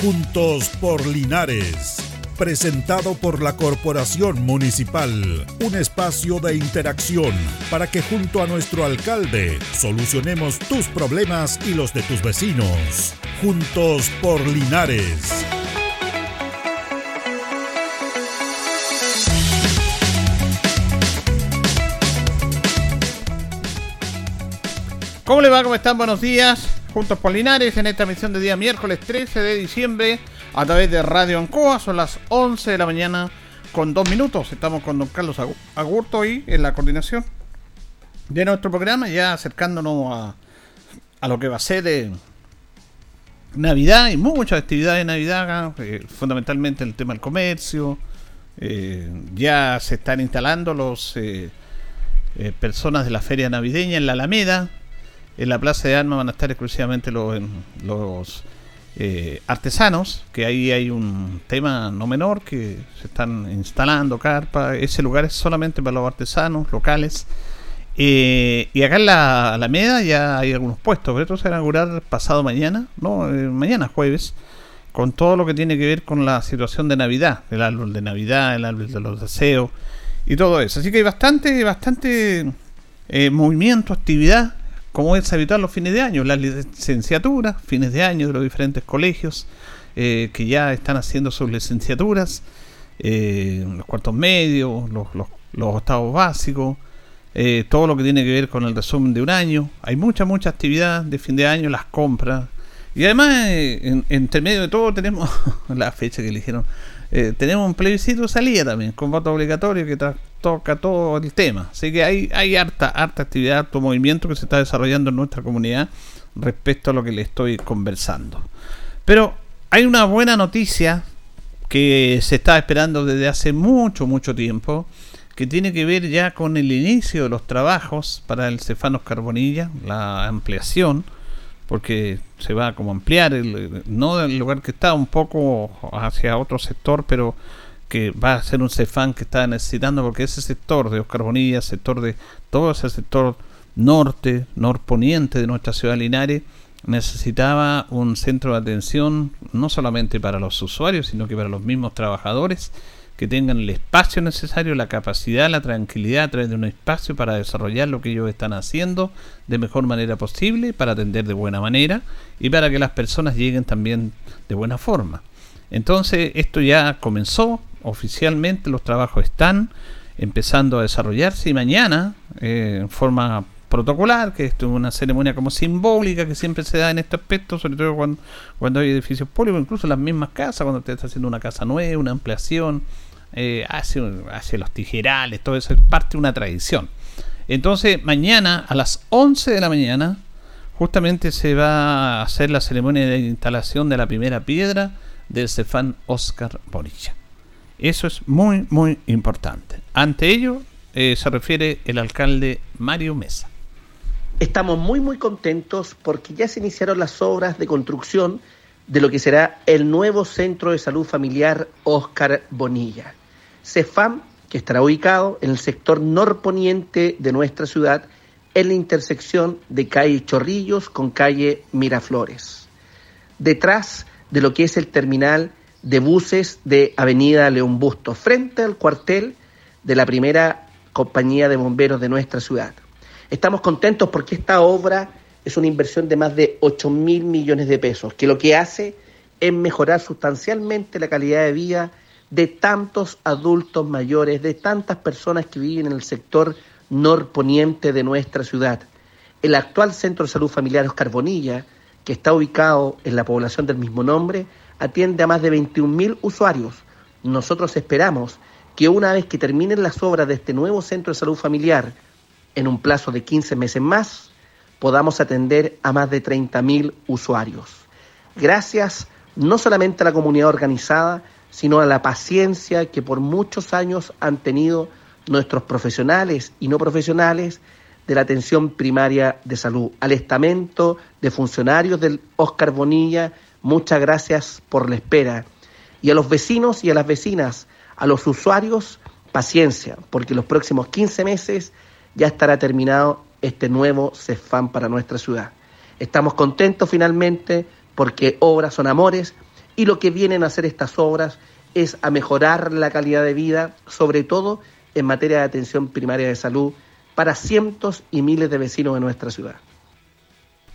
Juntos por Linares. Presentado por la Corporación Municipal. Un espacio de interacción para que junto a nuestro alcalde solucionemos tus problemas y los de tus vecinos. Juntos por Linares. ¿Cómo le va? ¿Cómo están? Buenos días. Juntos Polinares en esta emisión de día miércoles 13 de diciembre a través de Radio Ancoa. Son las 11 de la mañana con dos minutos. Estamos con don Carlos Agurto y en la coordinación de nuestro programa, ya acercándonos a, a lo que va a ser eh, Navidad y muchas actividades de Navidad, eh, fundamentalmente el tema del comercio. Eh, ya se están instalando los personas de la feria navideña en la Alameda en la Plaza de Armas van a estar exclusivamente los, eh, artesanos, que ahí hay un tema no menor, que se están instalando carpas, ese lugar es solamente para los artesanos locales. Eh, y acá en la Alameda ya hay algunos puestos, pero esto se va a inaugurar pasado mañana, no, eh, mañana jueves, con todo lo que tiene que ver con la situación de Navidad, el árbol de Navidad, el árbol de los deseos y todo eso. Así que hay bastante, bastante movimiento, actividad como es habitual los fines de año, las licenciaturas, fines de año de los diferentes colegios eh, que ya están haciendo sus licenciaturas, eh, los cuartos medios, los, los, octavos básicos, eh, todo lo que tiene que ver con el resumen de un año. Hay mucha, mucha actividad de fin de año, las compras. Y además, en, entre medio de todo, tenemos la fecha que eligieron. tenemos un plebiscito salida también, con voto obligatorio que toca todo el tema. Así que hay, hay harta, harta actividad, harto movimiento que se está desarrollando en nuestra comunidad respecto a lo que le estoy conversando. Pero hay una buena noticia que se está esperando desde hace mucho, mucho tiempo, que tiene que ver ya con el inicio de los trabajos para el Cefanos Carbonilla, la ampliación, porque se va a como ampliar, el, no del lugar que está, un poco hacia otro sector, pero que va a ser un Cefán que está necesitando, porque ese sector de Oscar Bonilla, sector de todo ese sector norte, norponiente de nuestra ciudad Linares, necesitaba un centro de atención no solamente para los usuarios, sino que para los mismos trabajadores que tengan el espacio necesario, la capacidad, la tranquilidad a través de un espacio para desarrollar lo que ellos están haciendo de mejor manera posible, para atender de buena manera y para que las personas lleguen también de buena forma. Entonces esto ya comenzó, oficialmente los trabajos están empezando a desarrollarse y mañana, eh, en forma protocolar, que esto es una ceremonia como simbólica que siempre se da en este aspecto, sobre todo cuando, cuando hay edificios públicos, incluso las mismas casas, cuando usted está haciendo una casa nueva, una ampliación, eh, hace, hace los tijerales, todo eso es parte de una tradición. Entonces, mañana a las 11 de la mañana, justamente se va a hacer la ceremonia de instalación de la primera piedra del Cefán Oscar Bonilla. Eso es muy, muy importante. Ante ello eh, se refiere el alcalde Mario Mesa. Estamos muy, muy contentos porque ya se iniciaron las obras de construcción de lo que será el nuevo Centro de Salud Familiar Oscar Bonilla. CEFAM, que estará ubicado en el sector norponiente de nuestra ciudad, en la intersección de calle Chorrillos con calle Miraflores. Detrás de lo que es el terminal de buses de Avenida León Busto, frente al cuartel de la primera compañía de bomberos de nuestra ciudad. Estamos contentos porque esta obra es una inversión de más de 8 mil millones de pesos, que lo que hace es mejorar sustancialmente la calidad de vida de tantos adultos mayores, de tantas personas que viven en el sector norponiente de nuestra ciudad. El actual Centro de Salud Familiar Oscar Bonilla que está ubicado en la población del mismo nombre, atiende a más de 21.000 usuarios. Nosotros esperamos que una vez que terminen las obras de este nuevo centro de salud familiar, en un plazo de 15 meses más, podamos atender a más de 30.000 usuarios. Gracias no solamente a la comunidad organizada, sino a la paciencia que por muchos años han tenido nuestros profesionales y no profesionales de la atención primaria de salud, al estamento de funcionarios del Oscar Bonilla, muchas gracias por la espera. Y a los vecinos y a las vecinas, a los usuarios, paciencia, porque los próximos 15 meses ya estará terminado este nuevo CEFAM para nuestra ciudad. Estamos contentos finalmente porque obras son amores y lo que vienen a hacer estas obras es a mejorar la calidad de vida, sobre todo en materia de atención primaria de salud para cientos y miles de vecinos de nuestra ciudad.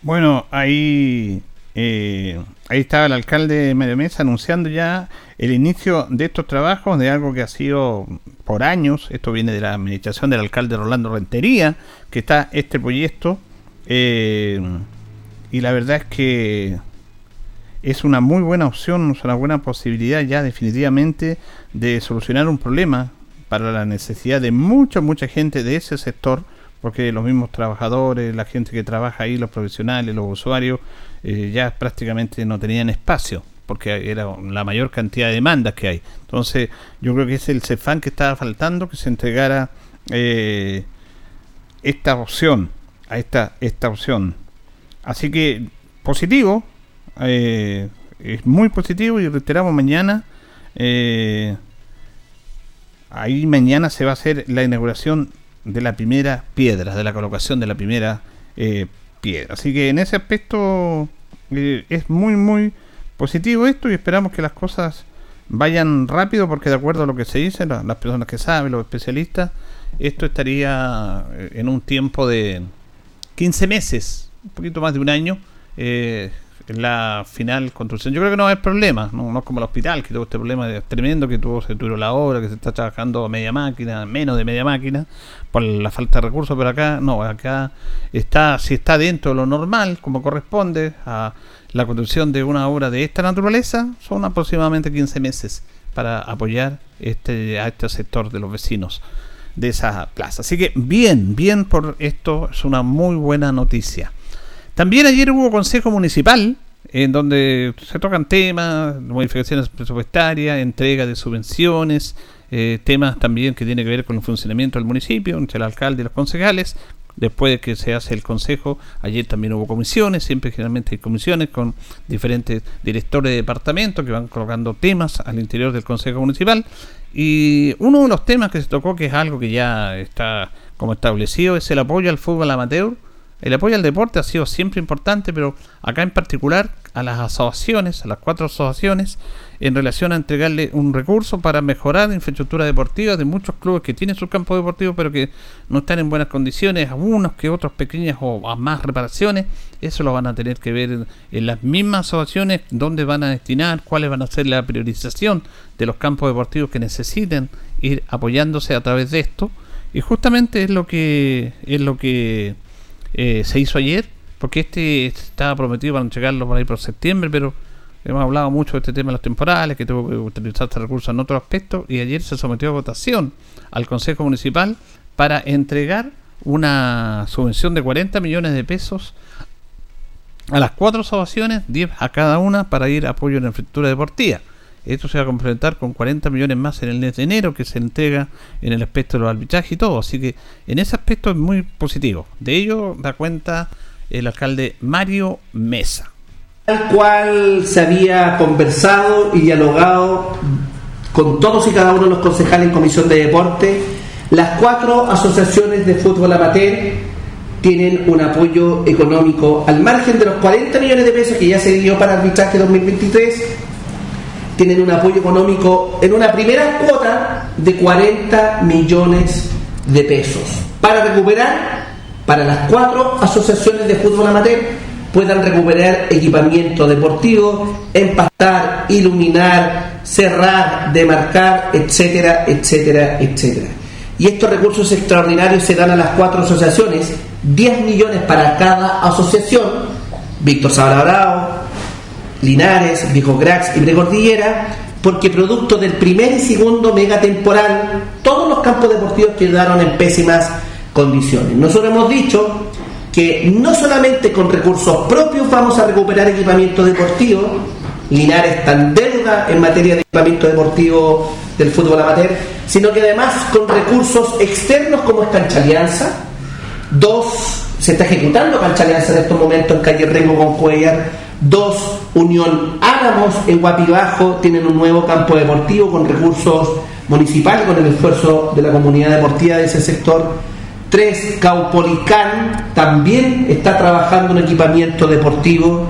Bueno, ahí, eh, ahí estaba el alcalde de Medio Mesa anunciando ya el inicio de estos trabajos, de algo que ha sido por años, esto viene de la administración del alcalde Rolando Rentería, que está este proyecto, eh, y la verdad es que es una muy buena opción, es una buena posibilidad ya definitivamente de solucionar un problema para la necesidad de mucha, mucha gente de ese sector, porque los mismos trabajadores, la gente que trabaja ahí, los profesionales, los usuarios, eh, ya prácticamente no tenían espacio, porque era la mayor cantidad de demandas que hay. Entonces, yo creo que es el CEFAN que estaba faltando, que se entregara eh, esta opción, a esta, esta opción. Así que, positivo, eh, es muy positivo y reiteramos mañana. Ahí mañana se va a hacer la inauguración de la primera piedra, de la colocación de la primera eh, piedra. Así que en ese aspecto es muy, muy positivo esto y esperamos que las cosas vayan rápido porque de acuerdo a lo que se dice, las personas que saben, los especialistas, esto estaría en un tiempo de 15 meses, un poquito más de un año, eh, la final construcción. Yo creo que no hay problema, no, es como el hospital, que tuvo este problema tremendo, que tuvo, se tuvo la obra, que se está trabajando a media máquina, menos de media máquina, por la falta de recursos, pero acá no, acá está, si está dentro de lo normal, como corresponde a la construcción de una obra de esta naturaleza, son aproximadamente 15 meses para apoyar este, a este sector de los vecinos de esa plaza. Así que bien, bien por esto, es una muy buena noticia. También ayer hubo consejo municipal en donde se tocan temas, modificaciones presupuestarias, entrega de subvenciones, eh, temas también que tienen que ver con el funcionamiento del municipio, entre el alcalde y los concejales. Después de que se hace el consejo, ayer también hubo comisiones, siempre generalmente hay comisiones con diferentes directores de departamento que van colocando temas al interior del consejo municipal. Y uno de los temas que se tocó, que es algo que ya está como establecido, es el apoyo al fútbol amateur el apoyo al deporte ha sido siempre importante, pero acá en particular a las asociaciones, a las cuatro asociaciones, en relación a entregarle un recurso para mejorar la infraestructura deportiva de muchos clubes que tienen su campo deportivo, pero que no están en buenas condiciones, algunos que otros pequeñas o más reparaciones, eso lo van a tener que ver en las mismas asociaciones, dónde van a destinar, cuáles van a ser la priorización de los campos deportivos que necesiten ir apoyándose a través de esto. Y justamente es lo que es lo que eh, se hizo ayer, porque este estaba prometido para entregarlo por ahí por septiembre, pero hemos hablado mucho de este tema de los temporales, que tuvo que utilizar este recurso en otro aspecto, y ayer se sometió a votación al Consejo Municipal para entregar una subvención de 40 millones de pesos a las cuatro asociaciones, 10 a cada una, para ir a apoyo en la infraestructura deportiva. Esto se va a complementar con 40 millones más en el mes de enero que se entrega en el aspecto de los arbitrajes y todo. Así que en ese aspecto es muy positivo. De ello da cuenta el alcalde Mario Mesa. Al cual se había conversado y dialogado con todos y cada uno de los concejales en Comisión de Deporte. Las cuatro asociaciones de fútbol amateur tienen un apoyo económico al margen de los 40 millones de pesos que ya se dio para arbitraje 2023 tienen un apoyo económico en una primera cuota de 40 millones de pesos para recuperar, para las cuatro asociaciones de fútbol amateur, puedan recuperar equipamiento deportivo, empastar, iluminar, cerrar, demarcar, etcétera, etcétera, etcétera. Y estos recursos extraordinarios se dan a las cuatro asociaciones, 10 millones para cada asociación, Víctor Sabra Linares, Viejo Grax y Precordillera, porque producto del primer y segundo mega temporal, todos los campos deportivos quedaron en pésimas condiciones. Nosotros hemos dicho que no solamente con recursos propios vamos a recuperar equipamiento deportivo, Linares está en deuda en materia de equipamiento deportivo del fútbol amateur, sino que además con recursos externos como es Cancha Alianza, dos, se está ejecutando Cancha Alianza en estos momentos en calle Rengo con Cuellar, Dos, Unión Álamos en Guapibajo tienen un nuevo campo deportivo con recursos municipales, con el esfuerzo de la comunidad deportiva de ese sector. Tres, Caupolicán también está trabajando en equipamiento deportivo.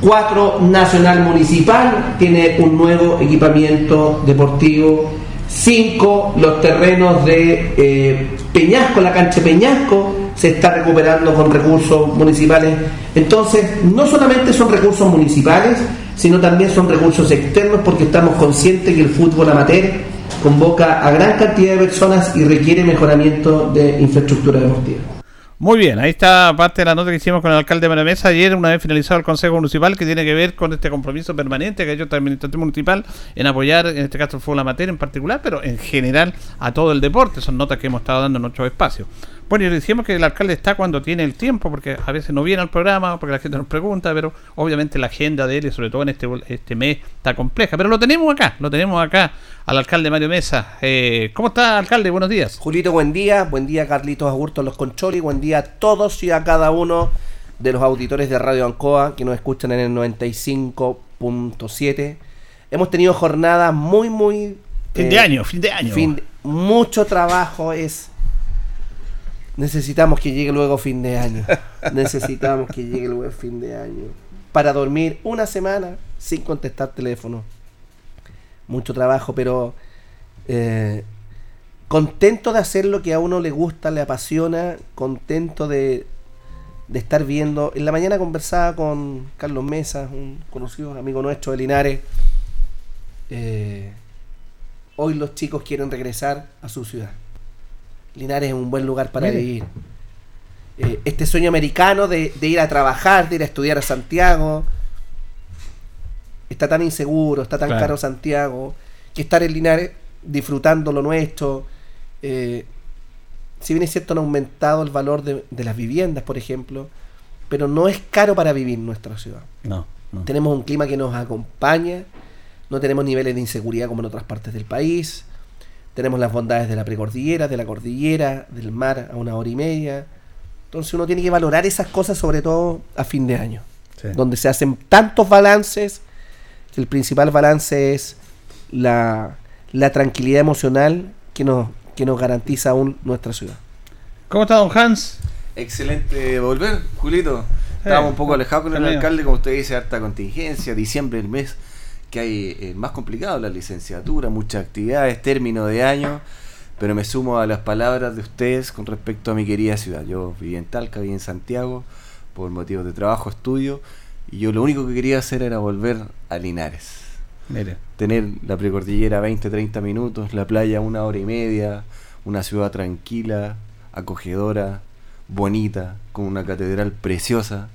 4 Nacional Municipal tiene un nuevo equipamiento deportivo. 5 los terrenos de eh, Peñasco, la cancha Peñasco se está recuperando con recursos municipales. Entonces, no solamente son recursos municipales, sino también son recursos externos porque estamos conscientes que el fútbol amateur convoca a gran cantidad de personas y requiere mejoramiento de infraestructura deportiva. Muy bien, ahí está parte de la nota que hicimos con el alcalde de Mesa ayer, una vez finalizado el Consejo Municipal, que tiene que ver con este compromiso permanente que ha hecho el Administración Municipal en apoyar, en este caso, el fútbol amateur en particular, pero en general a todo el deporte. Son notas que hemos estado dando en nuestro espacio. Bueno, y decíamos que el alcalde está cuando tiene el tiempo, porque a veces no viene al programa, porque la gente nos pregunta, pero obviamente la agenda de él, y sobre todo en este, este mes, está compleja. Pero lo tenemos acá, lo tenemos acá, al alcalde Mario Mesa. Eh, ¿Cómo está, alcalde? Buenos días. Julito, buen día. Buen día, Carlitos Agurto, los Concholi. Buen día a todos y a cada uno de los auditores de Radio Ancoa que nos escuchan en el 95.7. Hemos tenido jornadas muy, muy... Fin de eh, año, fin de año. Fin mucho trabajo es Necesitamos que llegue luego fin de año. Necesitamos que llegue luego fin de año. Para dormir una semana sin contestar teléfono. Mucho trabajo, pero eh, contento de hacer lo que a uno le gusta, le apasiona, contento de, de estar viendo. En la mañana conversaba con Carlos Mesa, un conocido amigo nuestro de Linares. Eh, hoy los chicos quieren regresar a su ciudad. Linares es un buen lugar para vivir. Eh, este sueño americano de, ir a trabajar, de ir a estudiar a Santiago, está tan inseguro, está tan caro Santiago, que estar en Linares disfrutando lo nuestro. Eh, si bien es cierto, han aumentado el valor de, las viviendas, por ejemplo, pero no es caro para vivir nuestra ciudad. no. Tenemos un clima que nos acompaña, no tenemos niveles de inseguridad como en otras partes del país. Tenemos las bondades de la precordillera, de la cordillera, del mar a una hora y media. Entonces uno tiene que valorar esas cosas sobre todo a fin de año, donde se hacen tantos balances, que el principal balance es la, tranquilidad emocional que nos, que nos garantiza aún nuestra ciudad. ¿Cómo está don Hans? Excelente volver, Julito. Estábamos un poco alejados con el alcalde, como usted dice, harta contingencia, diciembre, el mes que hay eh, más complicado la licenciatura, muchas actividades, término de año, pero me sumo a las palabras de ustedes con respecto a mi querida ciudad. Yo viví en Talca, viví en Santiago, por motivos de trabajo, estudio, y yo lo único que quería hacer era volver a Linares. Tener la precordillera 20, 30 minutos, la playa una hora y media, una ciudad tranquila, acogedora, bonita, con una catedral preciosa,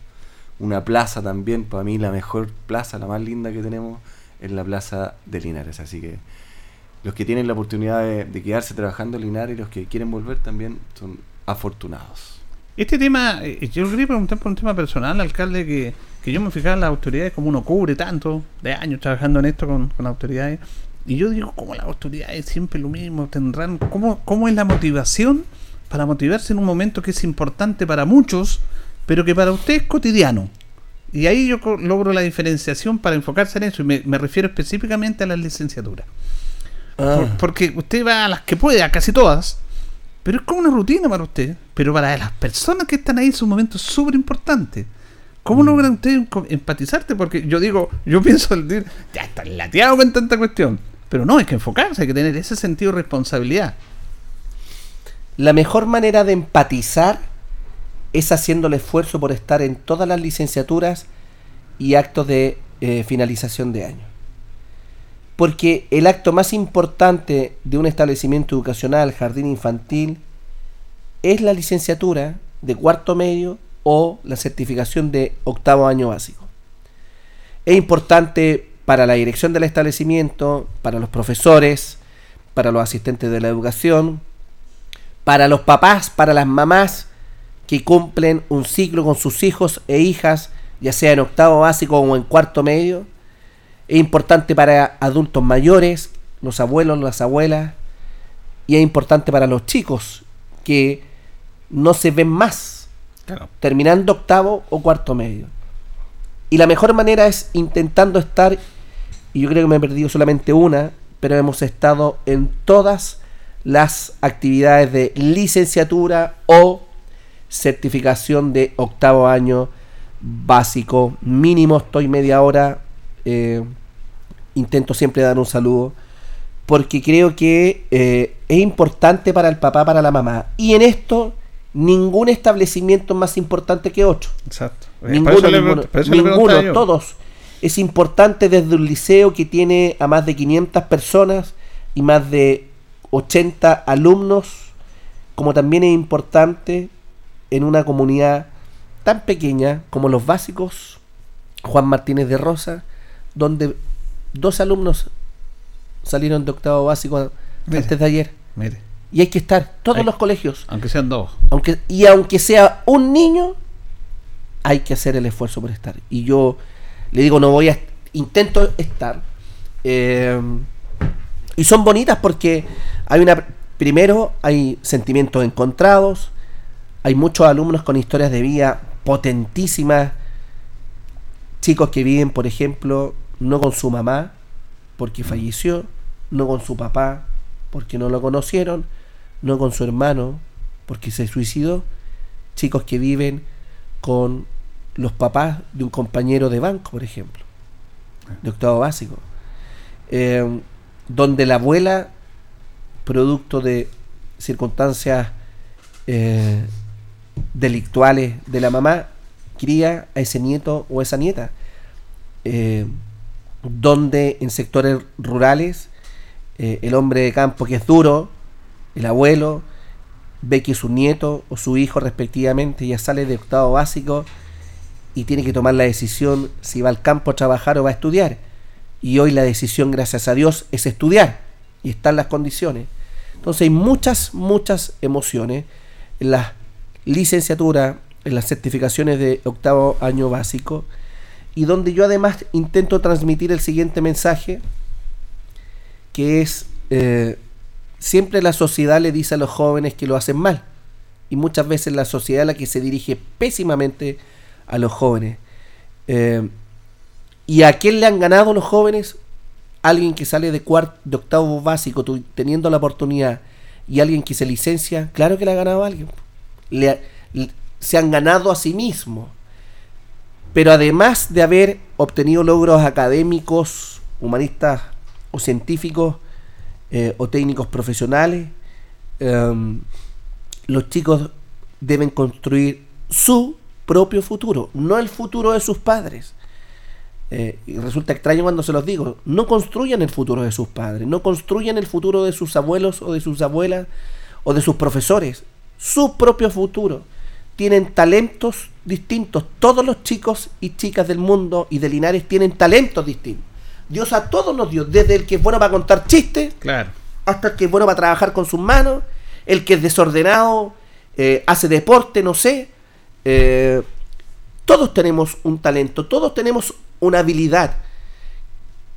una plaza también, para mí la mejor plaza, la más linda que tenemos en la plaza de Linares. Así que los que tienen la oportunidad de, quedarse trabajando en Linares y los que quieren volver también son afortunados. Este tema, eh, yo quería preguntar por un tema personal, alcalde, que, que yo me fijaba en las autoridades, como uno cubre tanto de años trabajando en esto con, con autoridades, y yo digo, como las autoridades siempre lo mismo tendrán, ¿cómo, ¿cómo es la motivación para motivarse en un momento que es importante para muchos, pero que para usted es cotidiano? Y ahí yo logro la diferenciación para enfocarse en eso, y me, refiero específicamente a las licenciaturas. Ah. porque usted va a las que puede, a casi todas, pero es como una rutina para usted. Pero para las personas que están ahí es un momento súper importante. ¿Cómo mm. logra usted empatizarte? Porque yo digo, yo pienso, ya está lateado con tanta cuestión. Pero no, hay que enfocarse, hay que tener ese sentido de responsabilidad. La mejor manera de empatizar es haciendo el esfuerzo por estar en todas las licenciaturas y actos de eh, finalización de año. Porque el acto más importante de un establecimiento educacional, jardín infantil, es la licenciatura de cuarto medio o la certificación de octavo año básico. Es importante para la dirección del establecimiento, para los profesores, para los asistentes de la educación, para los papás, para las mamás, que cumplen un ciclo con sus hijos e hijas, ya sea en octavo básico o en cuarto medio. Es importante para adultos mayores, los abuelos, las abuelas, y es importante para los chicos que no se ven más terminando octavo o cuarto medio. Y la mejor manera es intentando estar, y yo creo que me he perdido solamente una, pero hemos estado en todas las actividades de licenciatura o certificación de octavo año básico, mínimo estoy media hora, eh, intento siempre dar un saludo, porque creo que eh, es importante para el papá, para la mamá. Y en esto, ningún establecimiento es más importante que otro. Exacto. Ninguno, ninguno, todos. Es importante desde un liceo que tiene a más de 500 personas y más de 80 alumnos, como también es importante en una comunidad tan pequeña como los básicos Juan Martínez de Rosa, donde dos alumnos salieron de octavo básico antes de ayer. Mire. Y hay que estar, todos los colegios. Aunque sean dos. Aunque, y aunque sea un niño, hay que hacer el esfuerzo por estar. Y yo le digo, no voy a... Intento estar. Eh, y son bonitas porque hay una... Primero, hay sentimientos encontrados. Hay muchos alumnos con historias de vida potentísimas. Chicos que viven, por ejemplo, no con su mamá, porque falleció, no con su papá, porque no lo conocieron, no con su hermano, porque se suicidó. Chicos que viven con los papás de un compañero de banco, por ejemplo, de octavo básico, eh, donde la abuela, producto de circunstancias eh, delictuales de la mamá, cría a ese nieto o esa nieta, eh, donde en sectores rurales el hombre de campo que es duro, el abuelo, ve que su nieto o su hijo respectivamente ya sale de octavo básico, y tiene que tomar la decisión si va al campo a trabajar o va a estudiar. Y hoy la decisión, gracias a Dios, es estudiar y están las condiciones. Entonces hay muchas, muchas emociones en la licenciatura, en las certificaciones de octavo año básico, y donde yo además intento transmitir el siguiente mensaje, que es, eh, siempre la sociedad le dice a los jóvenes que lo hacen mal, y muchas veces la sociedad la que se dirige pésimamente a los jóvenes. Eh, ¿Y a quién le han ganado los jóvenes? Alguien que sale de, de octavo básico teniendo la oportunidad y alguien que se licencia, claro que le ha ganado a alguien. Se han ganado a sí mismos. Pero además de haber obtenido logros académicos, humanistas o científicos eh, o técnicos profesionales, em, los chicos deben construir su propio futuro, no el futuro de sus padres. Eh, y resulta extraño cuando se los digo, no construyan el futuro de sus padres, no construyan el futuro de sus abuelos o de sus abuelas o de sus profesores, su propio futuro. Tienen talentos distintos, todos los chicos y chicas del mundo y de Linares tienen talentos distintos. Dios a todos nos dio, desde el que es bueno para contar chistes, claro. hasta el que es bueno para trabajar con sus manos, el que es desordenado, eh, hace deporte, no sé, eh, todos tenemos un talento, todos tenemos una habilidad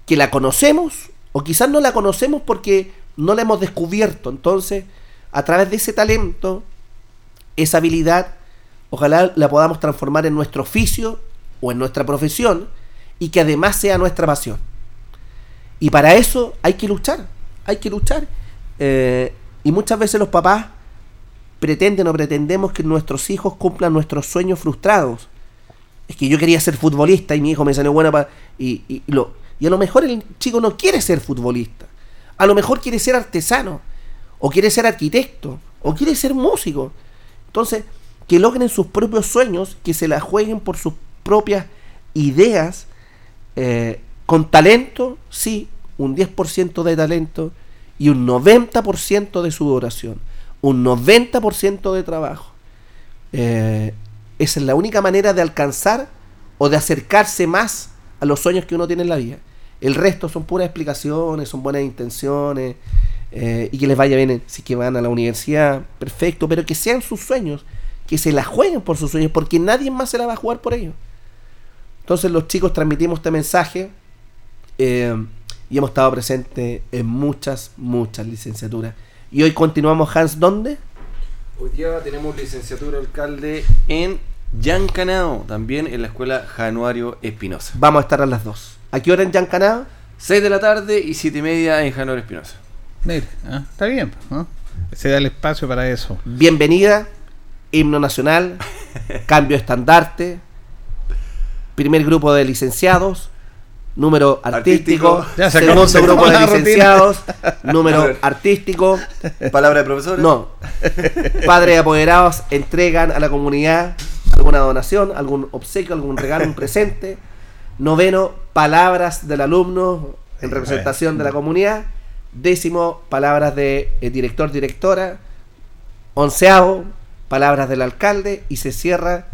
que la conocemos o quizás no la conocemos porque no la hemos descubierto. Entonces, a través de ese talento, esa habilidad, ojalá la podamos transformar en nuestro oficio o en nuestra profesión y que además sea nuestra pasión. Y para eso hay que luchar, hay que luchar. Eh, y muchas veces los papás pretenden o pretendemos que nuestros hijos cumplan nuestros sueños frustrados. Es que yo quería ser futbolista y mi hijo me salió bueno para... Y, lo, y a lo mejor el chico no quiere ser futbolista. A lo mejor quiere ser artesano. O quiere ser arquitecto. O quiere ser músico. Entonces, que logren sus propios sueños, que se la jueguen por sus propias ideas, eh, con talento, sí, un 10% de talento y un 90% de sudoración un 90% de trabajo. Eh, esa es la única manera de alcanzar o de acercarse más a los sueños que uno tiene en la vida. El resto son puras explicaciones, son buenas intenciones eh, y que les vaya bien si que van a la universidad, perfecto, pero que sean sus sueños, que se la jueguen por sus sueños, porque nadie más se la va a jugar por ellos. Entonces los chicos transmitimos este mensaje eh, y hemos estado presentes en muchas, muchas licenciaturas. Y hoy continuamos, Hans, ¿dónde? Hoy día tenemos licenciatura alcalde en Yancanao, también en la escuela Januario Espinosa. Vamos a estar a las dos. ¿A qué hora en Yancanao? 6 de la tarde y 7 y media en Januario Espinosa. Mire, ¿ah? está bien, ¿no? se da el espacio para eso. Bienvenida, himno nacional, cambio estandarte, primer grupo de licenciados, número artístico, Artístico. segundo se grupo acabó de licenciados, número artístico, Palabra de profesor. no, padres apoderados entregan a la comunidad alguna donación, algún obsequio, algún regalo, un presente. Noveno, palabras del alumno en representación de la comunidad. Décimo, palabras de eh, director, directora. Onceavo, palabras del alcalde. Y se cierra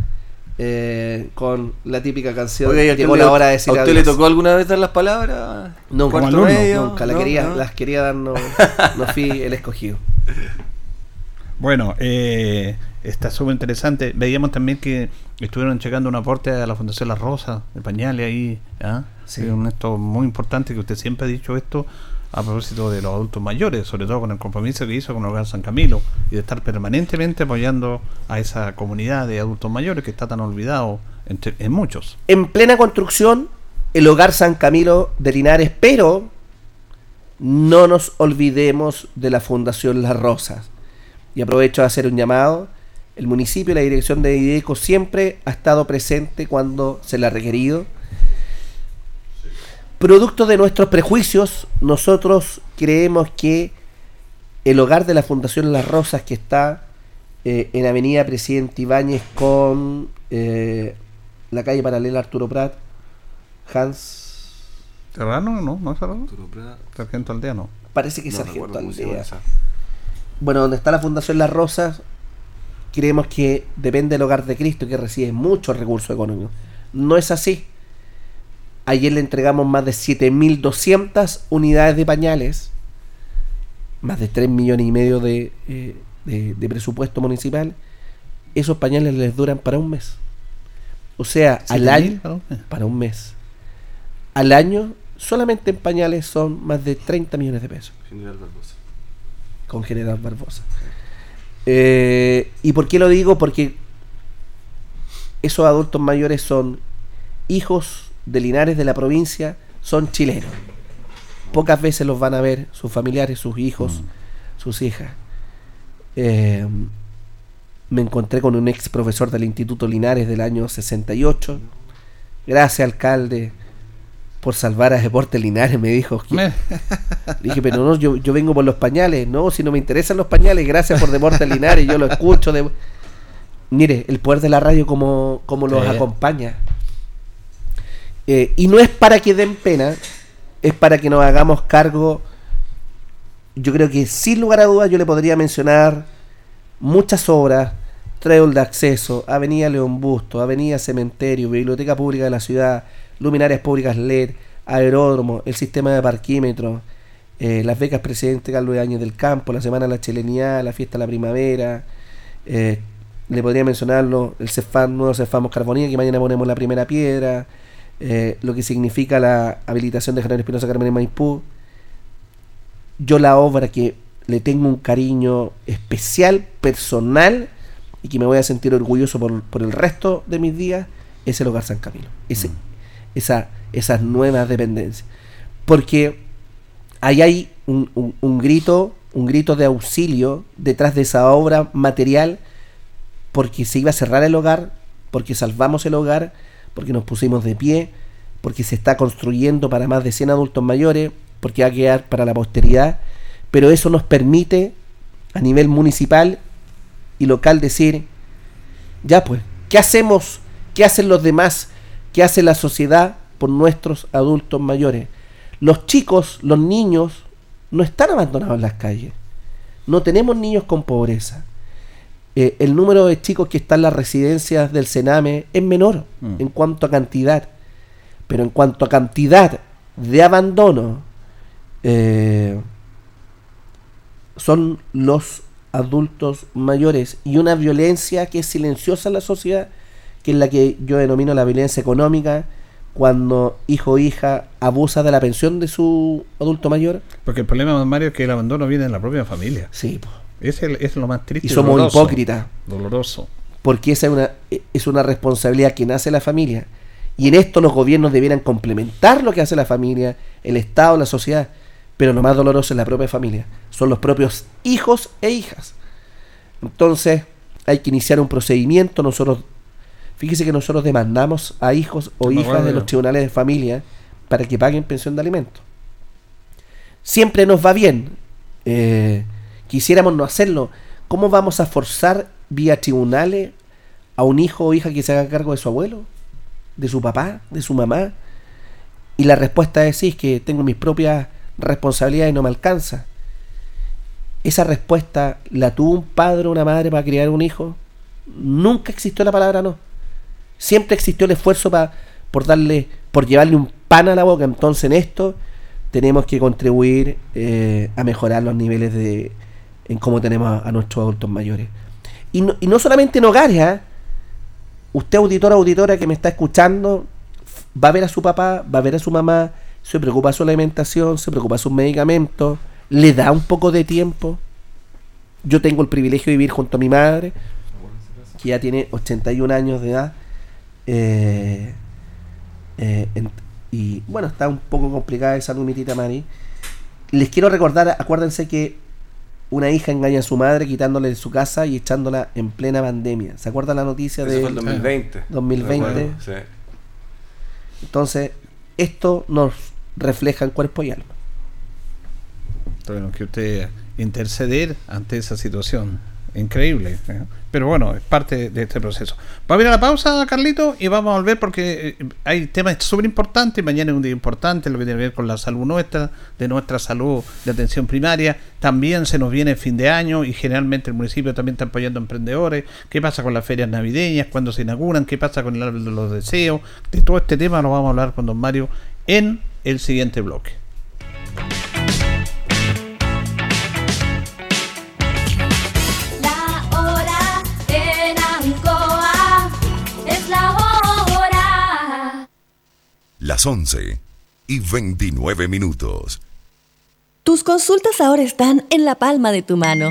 eh, con la típica canción. Oiga, ¿y a usted Llegó le- la hora de decir ¿A usted le tocó alguna vez dar las palabras? Nunca, ¿Cuarto Como alumno, medio? Nunca, la ¿No? quería, ¿No? las quería dar, no, no fui el escogido. Bueno, eh, está súper interesante. Veíamos también que estuvieron checando un aporte a la Fundación Las Rosas, de pañales ahí. ¿ah? Sí. Es un esto muy importante que usted siempre ha dicho esto a propósito de los adultos mayores, sobre todo con el compromiso que hizo con el Hogar San Camilo y de estar permanentemente apoyando a esa comunidad de adultos mayores que está tan olvidado entre, en muchos. en plena construcción el hogar San Camilo de Linares, pero no nos olvidemos de la Fundación Las Rosas. Y aprovecho de hacer un llamado. El municipio y la dirección de IDECO siempre ha estado presente cuando se le ha requerido. Producto de nuestros prejuicios, nosotros creemos que el hogar de la Fundación Las Rosas, que está eh, en Avenida Presidente Ibáñez con eh, la calle paralela Arturo Prat, Hans, ¿Serrano? No, no Serrano. Arturo Prat. Sargento Aldeano. parece que es No Sargento Aldea. Bueno, donde está la Fundación Las Rosas, creemos que depende del hogar de Cristo, que recibe muchos recursos económicos. No es así. Ayer le entregamos más de 7.200 unidades de pañales, más de 3 millones y medio de, eh, de- de presupuesto municipal. Esos pañales les duran para un mes. O sea, al 7.000 año, para un mes. para un mes. Al año, solamente en pañales son más de 30 millones de pesos General Barbosa. con General Barbosa. Eh, ¿Y por qué lo digo? Porque esos adultos mayores son hijos de Linares de la provincia, son chilenos. Pocas veces los van a ver sus familiares, sus hijos, sus hijas. Eh, me encontré con un ex profesor del Instituto Linares del año 68. Gracias, alcalde, por salvar a Deporte Linares, me dijo. Le dije, pero no, yo, yo vengo por los pañales. No, si no me interesan los pañales, gracias por Deportes Linares, yo lo escucho. De... Mire, el poder de la radio como, como los acompaña. Eh, y no es para que den pena, es para que nos hagamos cargo. Yo creo que sin lugar a dudas yo le podría mencionar muchas obras, trail de acceso, Avenida León Busto, Avenida Cementerio, Biblioteca Pública de la Ciudad, luminarias públicas LED, aeródromo, el sistema de parquímetros, eh, las becas Presidente Carlos Áñez del Campo, la Semana de la Chilenidad, la Fiesta de la Primavera, eh, le podría mencionarlo, el CEFAM, nuevo CEFAM Oscar Bonilla, que mañana ponemos la primera piedra, eh, lo que significa la habilitación de General Espinosa Carmen en Maipú. Yo la obra que le tengo un cariño especial, personal, y que me voy a sentir orgulloso por, por el resto de mis días, es el Hogar San Camilo. Ese, esa, esas nuevas dependencias. Porque ahí hay un, un- un grito, un grito de auxilio detrás de esa obra material, porque se iba a cerrar el hogar, porque salvamos el hogar, porque nos pusimos de pie, porque se está construyendo para más de 100 adultos mayores, porque va a quedar para la posteridad, pero eso nos permite a nivel municipal y local decir, ya pues, ¿qué hacemos? ¿Qué hacen los demás? ¿Qué hace la sociedad por nuestros adultos mayores? Los chicos, los niños, no están abandonados en las calles. No tenemos niños con pobreza. Eh, el número de chicos que están en las residencias del Sename es menor Mm. en cuanto a cantidad. Pero en cuanto a cantidad de abandono, eh, son los adultos mayores y una violencia que es silenciosa en la sociedad, que es la que yo denomino la violencia económica, cuando hijo o hija abusa de la pensión de su adulto mayor. Porque el problema, Mario, es que el abandono viene en la propia familia. Sí, po. Es, el- es lo más triste. y somos doloroso. hipócritas. Doloroso. porque esa es una, es una responsabilidad que nace la familia. Y en esto los gobiernos debieran complementar lo que hace la familia, el Estado, la sociedad. Pero lo más doloroso es la propia familia. Son los propios hijos e hijas. Entonces hay que iniciar un procedimiento. Nosotros Fíjese que nosotros demandamos a hijos o hijas de los tribunales de familia para que paguen pensión de alimentos. Siempre nos va bien. Eh, quisiéramos no hacerlo. ¿Cómo vamos a forzar vía tribunales a un hijo o hija que se haga cargo de su abuelo, de su papá, de su mamá? Y la respuesta es sí, es que tengo mis propias responsabilidades y no me alcanza. Esa respuesta la tuvo un padre o una madre para criar un hijo. Nunca existió la palabra no. Siempre existió el esfuerzo para, por darle, por llevarle un pan a la boca. Entonces en esto tenemos que contribuir eh, a mejorar los niveles de en cómo tenemos a, nuestros adultos mayores. Y no, y no solamente en hogares, ¿eh? usted auditora, auditora que me está escuchando, va a ver a su papá, va a ver a su mamá, se preocupa su alimentación, se preocupa de sus medicamentos, le da un poco de tiempo. Yo tengo el privilegio de vivir junto a mi madre, que ya tiene 81 años de edad. Eh, eh, y bueno, está un poco complicada esa salud, mi tita Mari. Les quiero recordar, acuérdense que una hija engaña a su madre quitándole de su casa y echándola en plena pandemia. ¿Se acuerdan la noticia de fue el 2020? 2020. Sí. Entonces, esto nos refleja en cuerpo y alma. Tuvieron que usted interceder ante esa situación. Increíble. ¿eh? Pero bueno, es parte de este proceso. Vamos a ir a la pausa, Carlito, y vamos a volver porque eh, hay temas súper importantes. Mañana es un día importante, lo que tiene que ver con la salud nuestra, de nuestra salud de atención primaria. También se nos viene fin de año y generalmente el municipio también está apoyando a emprendedores. ¿Qué pasa con las ferias navideñas? ¿Cuándo se inauguran? ¿Qué pasa con el árbol de los deseos? De todo este tema lo vamos a hablar con don Mario en el siguiente bloque. Las 11 y 29 minutos. Tus consultas ahora están en la palma de tu mano.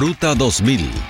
Ruta 2000.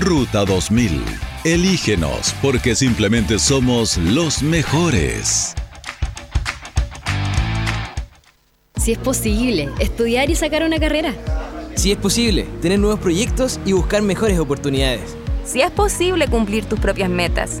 Ruta 2000. Elígenos porque simplemente somos los mejores. Si es posible, estudiar y sacar una carrera. Si es posible, tener nuevos proyectos y buscar mejores oportunidades. Si es posible cumplir tus propias metas.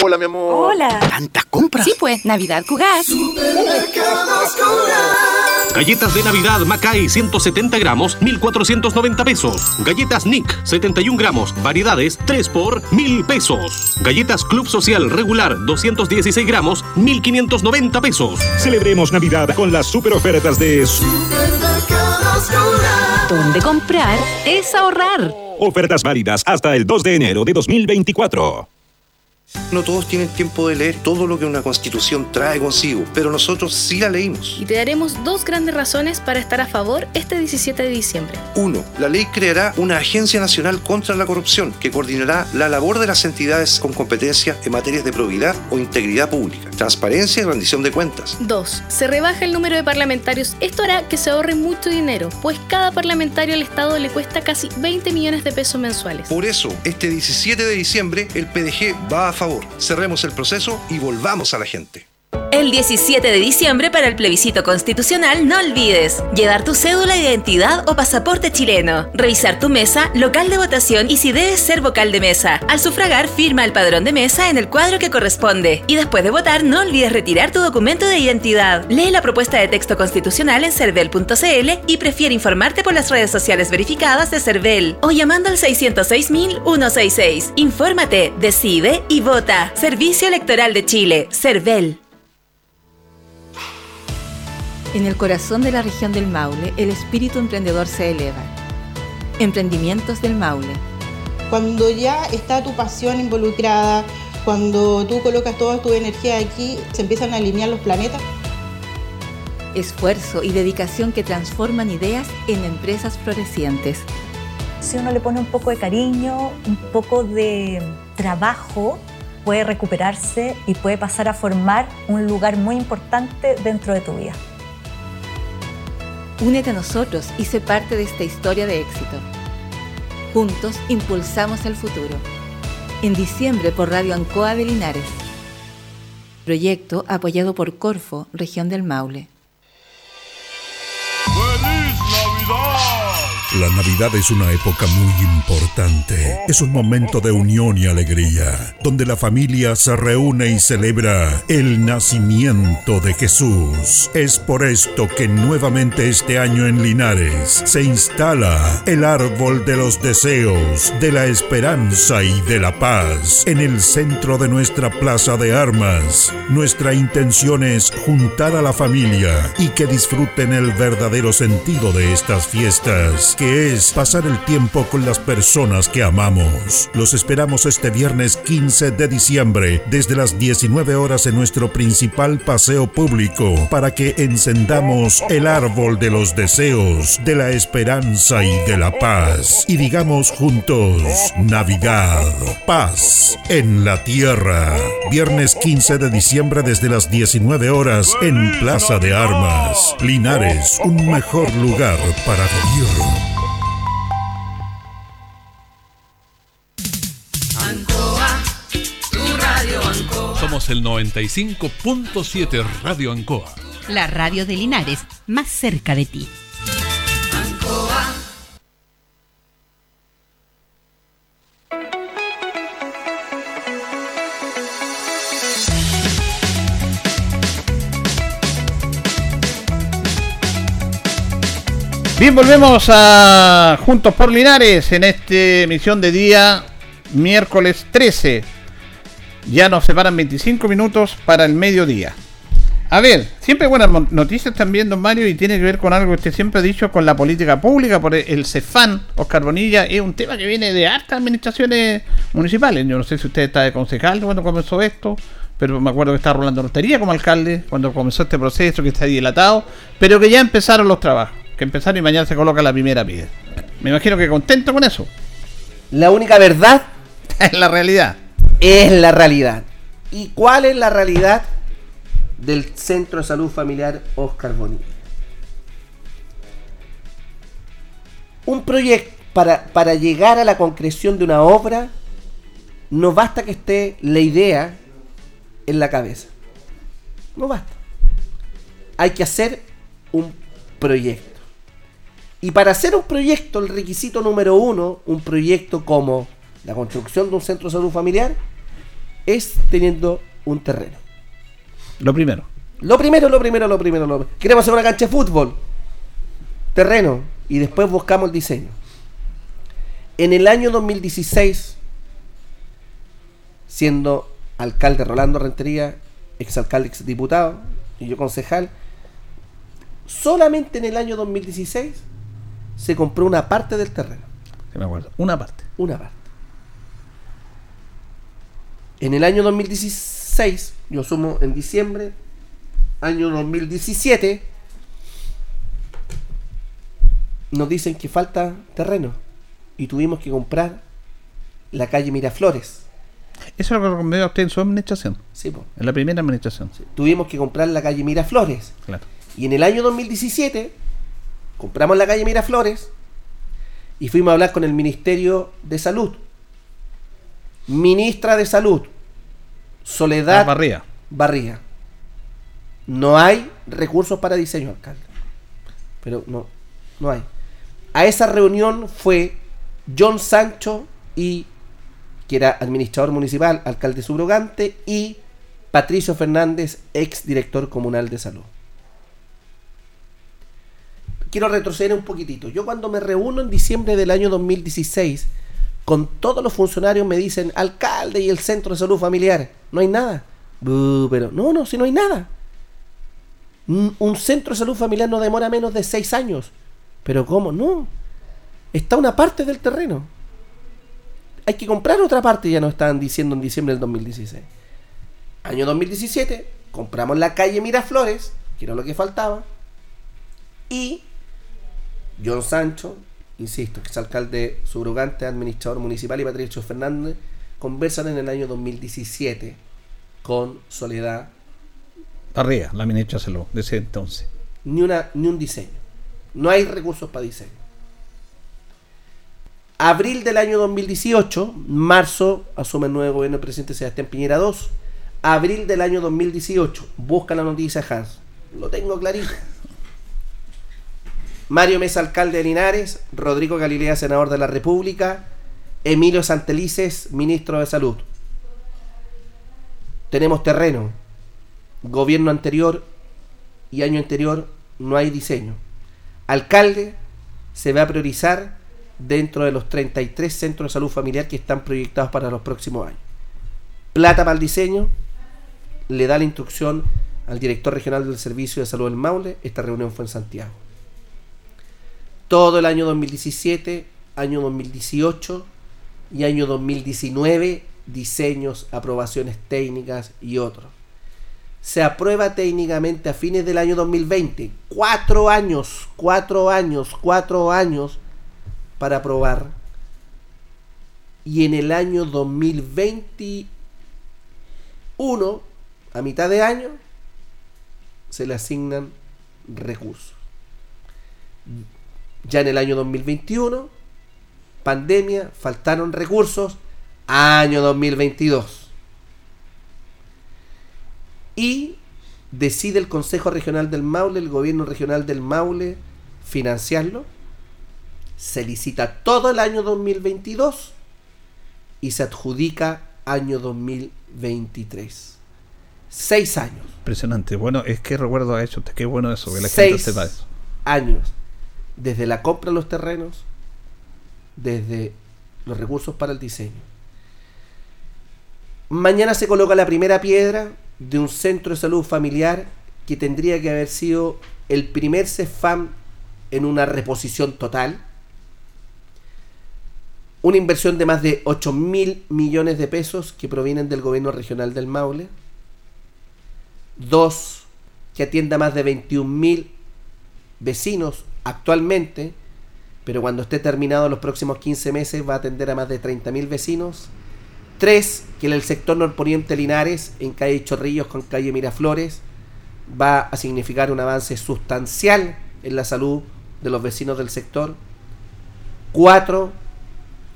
Hola, mi amor. Hola. ¿Tantas compras? Sí, pues, Navidad Cugat. Galletas de Navidad Macay 170 gramos, 1490 pesos. Galletas Nick 71 gramos, variedades 3 por 1000 pesos. Galletas Club Social regular 216 gramos, 1590 pesos. Celebremos Navidad con las super ofertas de Donde comprar es ahorrar. Ofertas válidas hasta el 2 de enero de 2024. No todos tienen tiempo de leer todo lo que una constitución trae consigo, pero nosotros sí la leímos. Y te daremos dos grandes razones para estar a favor este 17 de diciembre. Uno, la ley creará una Agencia Nacional contra la Corrupción que coordinará la labor de las entidades con competencia en materias de probidad o integridad pública, transparencia y rendición de cuentas. Dos, se rebaja el número de parlamentarios. Esto hará que se ahorre mucho dinero, pues cada parlamentario al Estado le cuesta casi 20 millones de pesos mensuales. Por eso, este 17 de diciembre, el PDG va a favor. Cerremos el proceso y volvamos a la gente. El 17 de diciembre para el plebiscito constitucional no olvides llevar tu cédula de identidad o pasaporte chileno, revisar tu mesa, local de votación y si debes ser vocal de mesa. Al sufragar firma el padrón de mesa en el cuadro que corresponde y después de votar no olvides retirar tu documento de identidad. Lee la propuesta de texto constitucional en cervel.cl y prefiere informarte por las redes sociales verificadas de Cervel o llamando al 606.166. Infórmate, decide y vota. Servicio Electoral de Chile, Cervel. En el corazón de la región del Maule, el espíritu emprendedor se eleva. Emprendimientos del Maule. Cuando ya está tu pasión involucrada, cuando tú colocas toda tu energía aquí, se empiezan a alinear los planetas. Esfuerzo y dedicación que transforman ideas en empresas florecientes. Si uno le pone un poco de cariño, un poco de trabajo, puede recuperarse y puede pasar a formar un lugar muy importante dentro de tu vida. Únete a nosotros y sé parte de esta historia de éxito. Juntos impulsamos el futuro. En diciembre por Radio Ancoa de Linares. Proyecto apoyado por Corfo, región del Maule. La Navidad es una época muy importante. Es un momento de unión y alegría, donde la familia se reúne y celebra el nacimiento de Jesús. Es por esto que nuevamente este año en Linares se instala el árbol de los deseos, de la esperanza y de la paz en el centro de nuestra plaza de armas. Nuestra intención es juntar a la familia y que disfruten el verdadero sentido de estas fiestas es pasar el tiempo con las personas que amamos. Los esperamos este viernes 15 de diciembre desde las 19 horas en nuestro principal paseo público para que encendamos el árbol de los deseos, de la esperanza y de la paz y digamos juntos Navidad, paz en la tierra. Viernes 15 de diciembre desde las 19 horas en Plaza de Armas. Linares, un mejor lugar para vivir. El 95.7 Radio Ancoa. La radio de Linares, más cerca de ti. Bien, volvemos a Juntos por Linares en esta emisión de día miércoles 13. Ya nos separan 25 minutos para el mediodía. A ver, siempre buenas noticias también, don Mario, y tiene que ver con algo que usted siempre ha dicho con la política pública, por el CEFAN, Oscar Bonilla, es un tema que viene de hartas administraciones municipales. Yo no sé si usted está de concejal cuando comenzó esto, pero me acuerdo que estaba Rolando Rostería como alcalde cuando comenzó este proceso, que está dilatado, pero que ya empezaron los trabajos que empezaron y mañana se coloca la primera piedra. Me imagino que contento con eso. La única verdad es la realidad. Es la realidad. ¿Y cuál es la realidad del Centro de Salud Familiar Oscar Bonilla? Un proyecto para, para llegar a la concreción de una obra no basta que esté la idea en la cabeza. No basta. Hay que hacer un proyecto. Y para hacer un proyecto, el requisito número uno, un proyecto como la construcción de un centro de salud familiar, es teniendo un terreno. Lo primero. Lo primero, lo primero, lo primero. Lo... Queremos hacer una cancha de fútbol. Terreno. Y después buscamos el diseño. En el año 2016, siendo alcalde Rolando Rentería, exalcalde, exdiputado, y yo concejal, solamente en el año 2016 se compró una parte del terreno. Me acuerdo. Una parte. Una parte. En el año 2016, yo sumo en diciembre, año 2017, nos dicen que falta terreno y tuvimos que comprar la calle Miraflores. Eso es lo que me usted en su administración. Sí, pues. En la primera administración. Tuvimos que comprar la calle Miraflores. Claro. Y en el año 2017 compramos la calle Miraflores y fuimos a hablar con el Ministerio de Salud. Ministra de Salud, Soledad Barría. Barría. No hay recursos para diseño, alcalde. Pero no, no hay. A esa reunión fue John Sancho y que era administrador municipal, alcalde subrogante, y Patricio Fernández, ex director comunal de salud. Quiero retroceder un poquitito. Yo cuando me reúno en diciembre del año 2016, con todos los funcionarios me dicen, alcalde y el centro de salud familiar, no hay nada. pero no, no, si no hay nada. Un centro de salud familiar no demora menos de seis años. Pero ¿cómo? No. Está una parte del terreno. Hay que comprar otra parte, ya nos estaban diciendo en diciembre del 2016. Año 2017, compramos la calle Miraflores, que era lo que faltaba. Y John Sancho, insisto, que es alcalde subrogante, administrador municipal y Patricio Fernández, conversan en el año 2017 con Soledad. Arriba, la ministra Salud, de ese entonces. Ni, una, ni un diseño. No hay recursos para diseño. Abril del año 2018, marzo, asume el nuevo gobierno del presidente Sebastián Piñera II abril del año 2018. Busca la noticia Hans. Lo tengo clarito. Mario Mesa, alcalde de Linares. Rodrigo Galilea, senador de la República. Emilio Santelices, ministro de Salud. Tenemos terreno. Gobierno anterior y año anterior no hay diseño. Alcalde se va a priorizar dentro de los 33 centros de salud familiar que están proyectados para los próximos años. Plata para el diseño, le da la instrucción al director regional del Servicio de Salud del Maule. Esta reunión fue en Santiago. Todo el año 2017, año 2018 y año 2019, diseños, aprobaciones técnicas y otros. Se aprueba técnicamente a fines del año 2020. Cuatro años, cuatro años, cuatro años para aprobar. Y en el año 2021 a mitad de año se le asignan recursos. Ya en el año 2021, pandemia, faltaron recursos, año 2022. Y decide el Consejo Regional del Maule, el Gobierno Regional del Maule, financiarlo. Se licita todo el año 2022 y se adjudica año 2023. Seis años. Impresionante. Bueno, es que recuerdo a eso. Qué bueno eso, que la gente sepa eso. años. Desde la compra de los terrenos, desde los recursos para el diseño. Mañana se coloca la primera piedra de un centro de salud familiar que tendría que haber sido el primer CEFAM en una reposición total. Una inversión de más de 8 mil millones de pesos que provienen del gobierno regional del Maule dos, que atienda a más de 21.000 vecinos actualmente, pero cuando esté terminado los próximos 15 meses va a atender a más de 30.000 vecinos. Tres, que en el sector norponiente Linares, en calle Chorrillos con calle Miraflores, va a significar un avance sustancial en la salud de los vecinos del sector. Cuatro,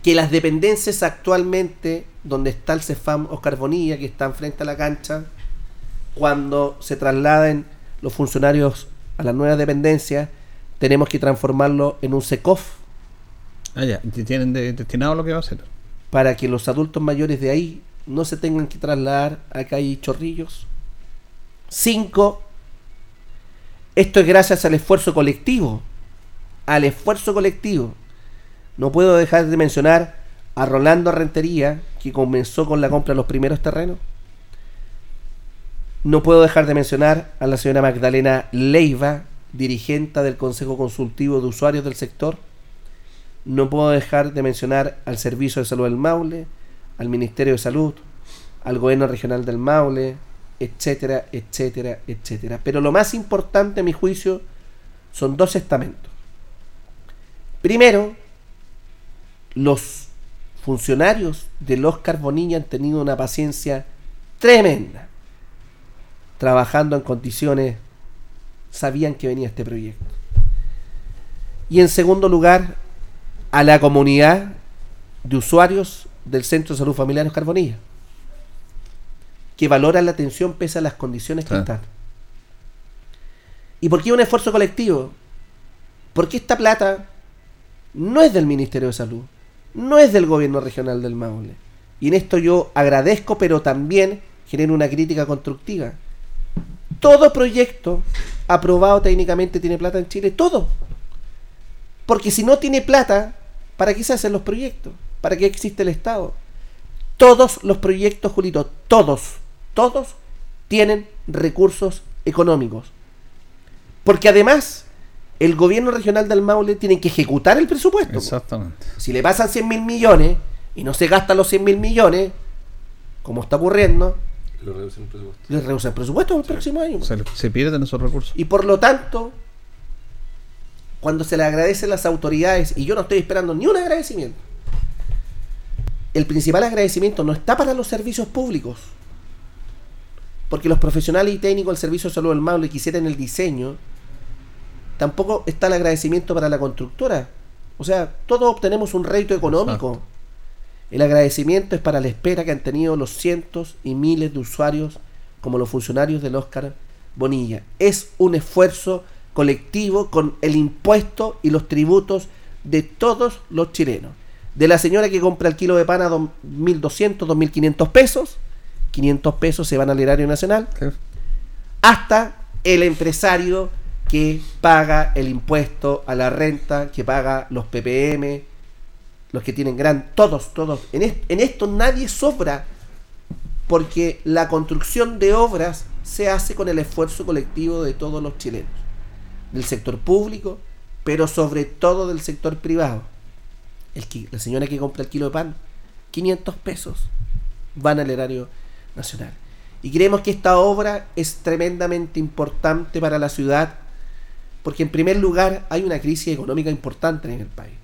que las dependencias actualmente, donde está el CEFAM Oscar Bonilla, que están frente a la cancha, cuando se trasladen los funcionarios a la nueva dependencia, tenemos que transformarlo en un SECOF. Ah, ya, ¿tienen destinado lo que va a hacer? Para que los adultos mayores de ahí no se tengan que trasladar acá hay chorrillos. Cinco, esto es gracias al esfuerzo colectivo. Al esfuerzo colectivo. No puedo dejar de mencionar a Rolando Rentería, que comenzó con la compra de los primeros terrenos no puedo dejar de mencionar a la señora Magdalena Leiva, dirigente del Consejo Consultivo de Usuarios del sector. No puedo dejar de mencionar al Servicio de Salud del Maule, al Ministerio de Salud, al Gobierno Regional del Maule, etcétera, etcétera, etcétera. Pero lo más importante, a mi juicio, son dos estamentos. Primero, los funcionarios del Oscar Bonilla han tenido una paciencia tremenda trabajando en condiciones, sabían que venía este proyecto. Y en segundo lugar, a la comunidad de usuarios del Centro de Salud Familiar Oscar que valoran la atención pese a las condiciones que están. ¿Y por qué un esfuerzo colectivo? Porque esta plata no es del Ministerio de Salud, no es del gobierno regional del Maule. Y en esto yo agradezco, pero también genero una crítica constructiva. Todo proyecto aprobado técnicamente tiene plata en Chile, todo. Porque si no tiene plata, ¿para qué se hacen los proyectos? ¿Para qué existe el Estado? Todos los proyectos, Julito, todos, todos tienen recursos económicos. Porque además, el gobierno regional del Maule tiene que ejecutar el presupuesto. Exactamente. Si le pasan 100 mil millones y no se gastan los 100 mil millones, como está ocurriendo, Lo reducen el presupuesto. le reducen el presupuesto el próximo año. Se, se pierden esos recursos. Y por lo tanto, cuando se le agradece a las autoridades, y yo no estoy esperando ni un agradecimiento, el principal agradecimiento no está para los servicios públicos, porque los profesionales y técnicos del Servicio de Salud del Maule que hicieran el diseño, tampoco está el agradecimiento para la constructora. O sea, todos obtenemos un rédito económico. El agradecimiento es para la espera que han tenido los cientos y miles de usuarios como los funcionarios del Oscar Bonilla. Es un esfuerzo colectivo con el impuesto y los tributos de todos los chilenos. De la señora que compra el kilo de pan a 2.200, 2.500 pesos, 500 pesos se van al erario nacional, hasta el empresario que paga el impuesto a la renta, que paga los PPM, los que tienen gran, todos, todos. En, en esto nadie sobra, porque la construcción de obras se hace con el esfuerzo colectivo de todos los chilenos, del sector público, pero sobre todo del sector privado. La señora que compra el kilo de pan, 500 pesos, van al erario nacional. Y creemos que esta obra es tremendamente importante para la ciudad, porque en primer lugar hay una crisis económica importante en el país.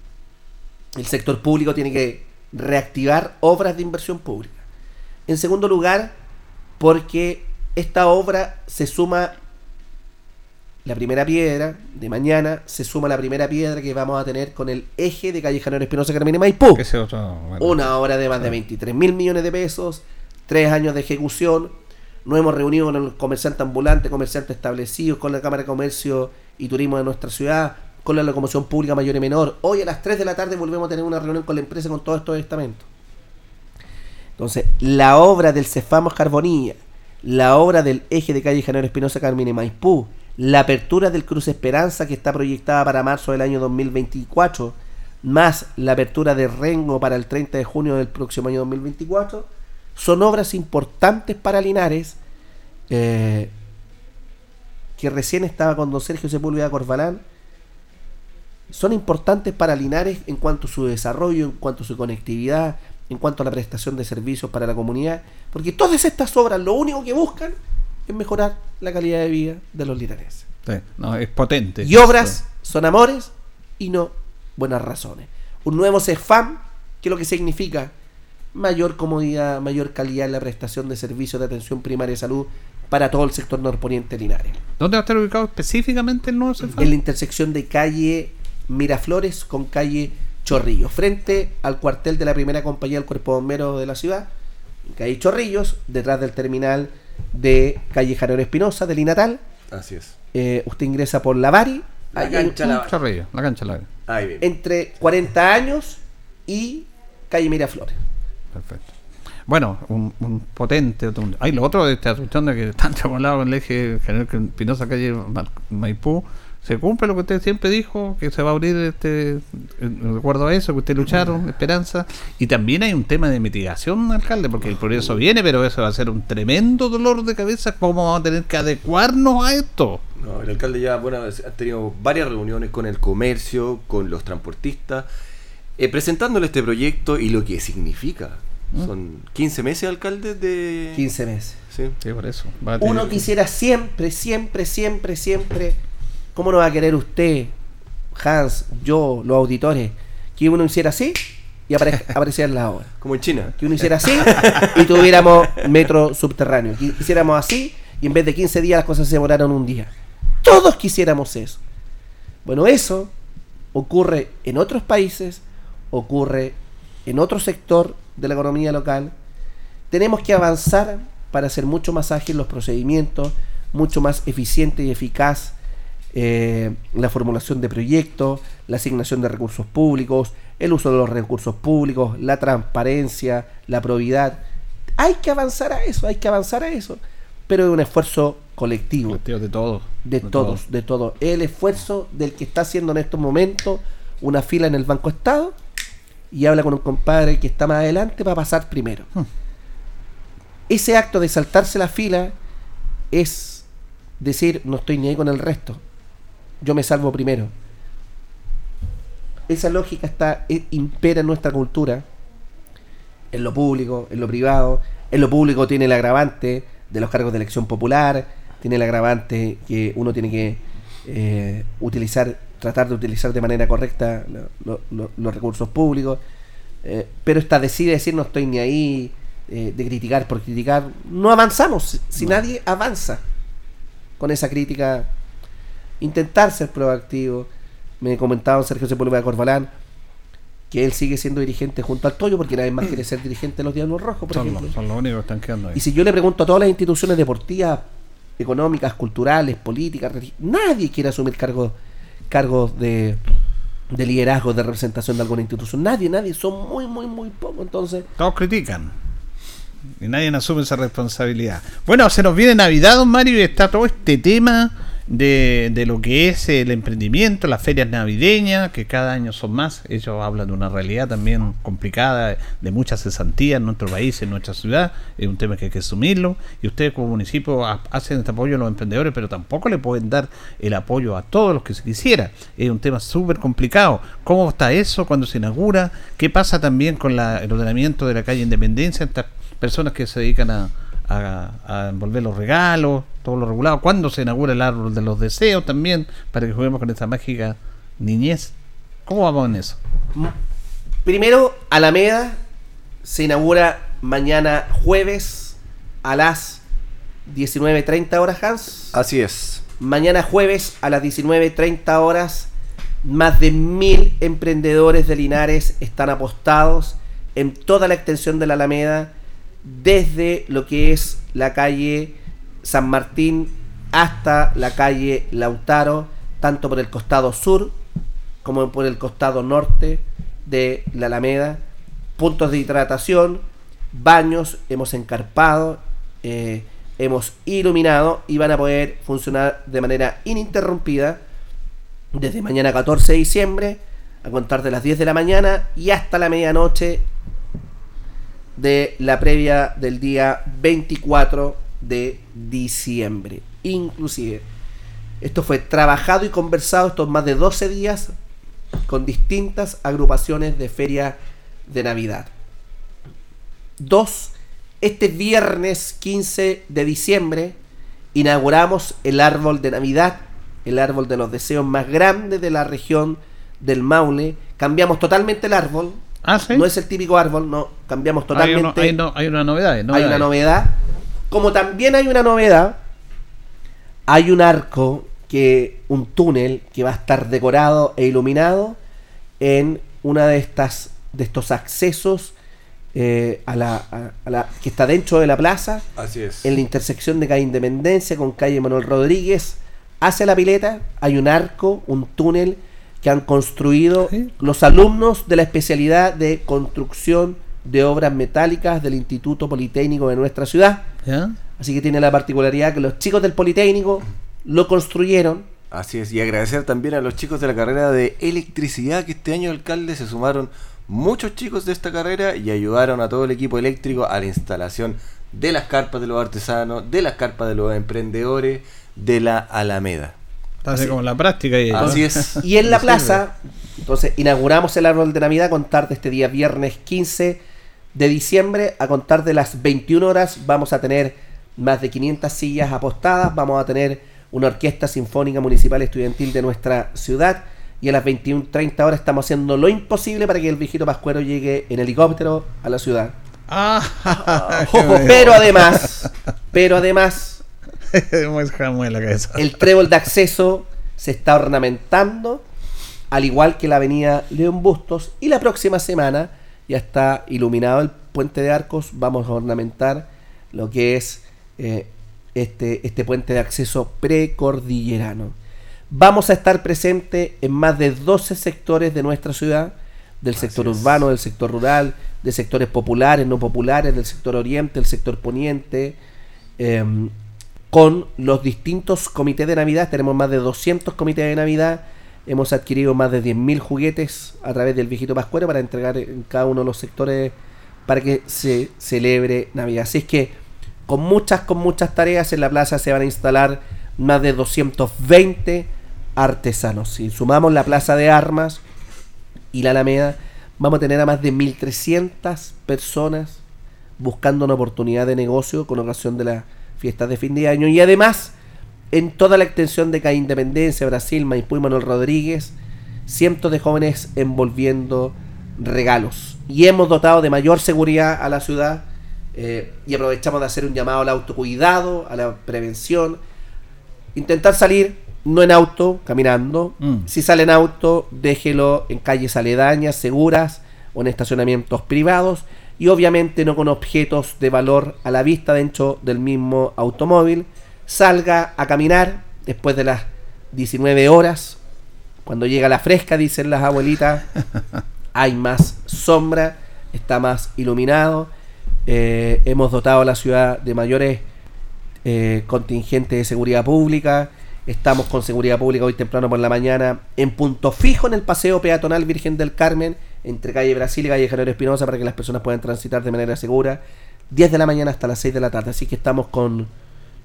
El sector público tiene que reactivar obras de inversión pública. En segundo lugar, porque esta obra se suma la primera piedra de mañana, se suma la primera piedra que vamos a tener con el eje de Calle Janero Espinosa Carmine Maipú. Ese otro, bueno. Una obra de más de 23 mil millones de pesos, tres años de ejecución. Nos hemos reunido con el comerciante ambulante, comerciantes establecidos, con la Cámara de Comercio y Turismo de nuestra ciudad, con la locomoción pública mayor y menor. Hoy a las 3 de la tarde volvemos a tener una reunión con la empresa con todos estos estamentos. Entonces, la obra del Cefamos Carbonilla, la obra del eje de calle Janero Espinosa Carmine Maipú, la apertura del Cruz Esperanza que está proyectada para marzo del año 2024, más la apertura de Rengo para el 30 de junio del próximo año 2024, son obras importantes para Linares, eh, que recién estaba con don Sergio Sepúlveda Corvalán, son importantes para Linares en cuanto a su desarrollo, en cuanto a su conectividad, en cuanto a la prestación de servicios para la comunidad, porque todas estas obras lo único que buscan es mejorar la calidad de vida de los linarenses. Sí, no, es potente. Y obras son amores y no buenas razones. Un nuevo CEFAM, que lo que significa mayor comodidad, mayor calidad en la prestación de servicios de atención primaria de salud para todo el sector norponiente linares. ¿Dónde va a estar ubicado específicamente el nuevo Cefam? En la intersección de calle Miraflores con calle Chorrillos, frente al cuartel de la primera compañía del Cuerpo Bombero de la ciudad, en calle Chorrillos, detrás del terminal de calle Janero Espinosa, del Inatal. Así es. Eh, usted ingresa por la Bari. La cancha un- La Bari. Chorrillo, la cancha la Ahí bien. entre 40 años y calle Miraflores. Perfecto. Bueno, un, un potente. un- Hay lo otro de esta cuestión de que están trabolados con el eje General Pinoza calle Maipú. Se cumple lo que usted siempre dijo, que se va a abrir este. Recuerdo a eso, que usted lucharon, esperanza. Y también hay un tema de mitigación, alcalde, porque el progreso viene, pero eso va a ser un tremendo dolor de cabeza. ¿Cómo vamos a tener que adecuarnos a esto? No, el alcalde ya bueno, ha tenido varias reuniones con el comercio, con los transportistas, eh, presentándole este proyecto y lo que significa. ¿Mm? Son 15 meses, alcalde, de... 15 meses. Sí, por eso. Va a tener- Uno quisiera siempre, siempre, siempre, siempre. ¿Cómo no va a querer usted, Hans, yo, los auditores, que uno hiciera así y apare- apareciera en la hora? Como en China. Que uno hiciera así y tuviéramos metro subterráneo. Que hiciéramos así y en vez de 15 días las cosas se demoraron un día. Todos quisiéramos eso. Bueno, eso ocurre en otros países, ocurre en otro sector de la economía local. Tenemos que avanzar para hacer mucho más ágil los procedimientos, mucho más eficiente y eficaz eh, la formulación de proyectos, la asignación de recursos públicos, el uso de los recursos públicos, la transparencia, la probidad. Hay que avanzar a eso, hay que avanzar a eso, pero es un esfuerzo colectivo. De todos. De, todos, de todos. El esfuerzo del que está haciendo en estos momentos una fila en el Banco Estado y habla con un compadre que está más adelante para pasar primero. Hmm. Ese acto de saltarse la fila es decir, no estoy ni ahí con el resto. Yo me salvo primero. Esa lógica está eh, impera en nuestra cultura, en lo público, en lo privado. En lo público tiene el agravante de los cargos de elección popular, tiene el agravante que uno tiene que eh, utilizar, tratar de utilizar de manera correcta lo- lo- los recursos públicos. Eh, pero esta decide decir no estoy ni ahí, eh, de criticar por criticar. No avanzamos, si- si nadie avanza con esa crítica. Intentar ser proactivo. Me comentaba Sergio Sepúlveda Corbalán que él sigue siendo dirigente junto al Toyo porque nadie más quiere ser dirigente de los Diablos Rojos, por Son, ejemplo. los- son los únicos que están quedando ahí. Y si yo le pregunto a todas las instituciones deportivas, económicas, culturales, políticas, nadie quiere asumir cargos cargos de, de liderazgo, de representación de alguna institución. Nadie, nadie. Son muy, muy, muy pocos. Entonces, Todos critican. Y nadie asume esa responsabilidad. Bueno, se nos viene Navidad, don Mario, y está todo este tema de, de lo que es el emprendimiento, las ferias navideñas, que cada año son más. Ellos hablan de una realidad también complicada, de mucha cesantía en nuestro país, en nuestra ciudad. Es un tema que hay que asumirlo. Y ustedes como municipio ha- hacen este apoyo a los emprendedores, pero tampoco le pueden dar el apoyo a todos los que se quisiera. Es un tema súper complicado. ¿Cómo está eso cuando se inaugura? ¿Qué pasa también con la- el ordenamiento de la calle Independencia? Estas personas que se dedican a, a- a envolver los regalos, todo lo regulado. ¿Cuándo se inaugura el árbol de los deseos también? Para que juguemos con esa mágica niñez. ¿Cómo vamos en eso? primero, Alameda se inaugura mañana jueves a las 19.30 horas, Hans. Así es. Mañana jueves a las 19.30 horas, más de mil emprendedores de Linares están apostados en toda la extensión de la Alameda, desde lo que es la calle San Martín hasta la calle Lautaro, tanto por el costado sur como por el costado norte de la Alameda. Puntos de hidratación, baños, hemos encarpado, eh, hemos iluminado y van a poder funcionar de manera ininterrumpida desde mañana 14 de diciembre a contar de las 10 de la mañana y hasta la medianoche de la previa del día 24 de diciembre. Inclusive, esto fue trabajado y conversado estos más de 12 días con distintas agrupaciones de feria de Navidad. Dos, este viernes 15 de diciembre inauguramos el árbol de Navidad, el árbol de los deseos más grande de la región del Maule. Cambiamos totalmente el árbol. No es el típico árbol, no, cambiamos Hay, totalmente. uno- hay no- hay una novedad. Hay una novedad. Como también hay una novedad, hay un arco que un túnel que va a estar decorado e iluminado en una de estas de estos accesos eh, a, la, a- a la que está dentro de la plaza Así es. en la intersección de calle Independencia con calle Manuel Rodríguez hacia la pileta hay un arco un túnel que han construido los alumnos de la especialidad de construcción de obras metálicas del Instituto Politécnico de nuestra ciudad. Así que tiene la particularidad que los chicos del Politécnico lo construyeron. Así es, y agradecer también a los chicos de la carrera de electricidad que este año alcalde se sumaron muchos chicos de esta carrera y ayudaron a todo el equipo eléctrico a la instalación de las carpas de los artesanos, de las carpas de los emprendedores, de la Alameda. Así como en la práctica. Y, Así es. Y en la plaza, entonces inauguramos el árbol de Navidad a contar de este día viernes 15 de diciembre, a contar de las 21 horas vamos a tener más de 500 sillas apostadas, vamos a tener una orquesta sinfónica municipal estudiantil de nuestra ciudad y a las 21.30 horas estamos haciendo lo imposible para que el viejito Pascuero llegue en helicóptero a la ciudad. Ah, pero además, pero además, la cabeza. el trébol de acceso se está ornamentando, al igual que la avenida León Bustos, y la próxima semana ya está iluminado el puente de arcos, vamos a ornamentar lo que es eh, este, este puente de acceso precordillerano. Vamos a estar presentes en más de 12 sectores de nuestra ciudad, del sector urbano, del sector rural, de sectores populares, no populares, del sector oriente, del sector poniente, em, con los distintos comités de Navidad. Tenemos más de 200 comités de Navidad. Hemos adquirido más de 10.000 juguetes a través del viejito Pascuero para entregar en cada uno de los sectores para que se celebre Navidad. Así es que con muchas, con muchas tareas en la plaza se van a instalar más de 220 artesanos. Si sumamos la plaza de armas y la Alameda, vamos a tener a más de 1.300 personas buscando una oportunidad de negocio con ocasión de las fiestas de fin de año. Y además, en toda la extensión de Calle Independencia, Brasil, Maipú y Manuel Rodríguez, cientos de jóvenes envolviendo regalos. Y hemos dotado de mayor seguridad a la ciudad eh, y aprovechamos de hacer un llamado al autocuidado, a la prevención. Intentar salir no en auto, caminando. Mm. Si sale en auto, déjelo en calles aledañas, seguras o en estacionamientos privados. Y obviamente no con objetos de valor a la vista dentro del mismo automóvil. Salga a caminar después de las 19 horas. Cuando llega la fresca, dicen las abuelitas, hay más sombra, está más iluminado. Eh, hemos dotado a la ciudad de mayores eh, contingentes de seguridad pública. Estamos con seguridad pública hoy temprano por la mañana en punto fijo en el paseo peatonal Virgen del Carmen entre calle Brasil y calle General Espinosa para que las personas puedan transitar de manera segura. 10 de la mañana hasta las 6 de la tarde. Así que estamos con,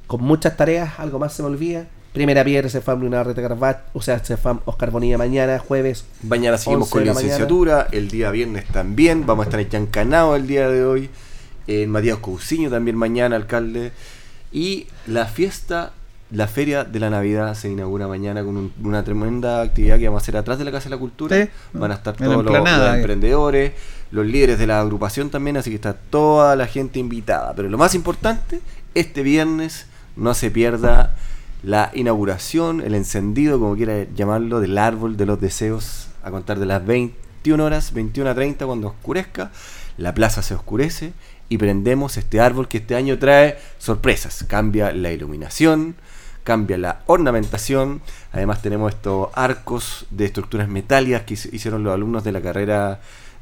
con muchas tareas. Algo más se me olvida. Primera piedra, se fue una reta Carvat, o sea, se fue Oscar Bonilla mañana, jueves. Mañana seguimos 11 con la mañana. licenciatura, el día viernes también, vamos a estar en Chancanao el día de hoy, en Matías Cousiño también mañana, alcalde, y la fiesta, la feria de la Navidad se inaugura mañana con un- una tremenda actividad que vamos a hacer atrás de la Casa de la Cultura, Sí. van a estar todos los, los emprendedores, los líderes de la agrupación también, así que está toda la gente invitada, pero lo más importante, este viernes no se pierda la inauguración, el encendido, como quiera llamarlo, del árbol de los deseos a contar de las 21 horas, 21 a 30 cuando oscurezca, la plaza se oscurece y prendemos este árbol que este año trae sorpresas, cambia la iluminación, cambia la ornamentación, además tenemos estos arcos de estructuras metálicas que hicieron los alumnos de la carrera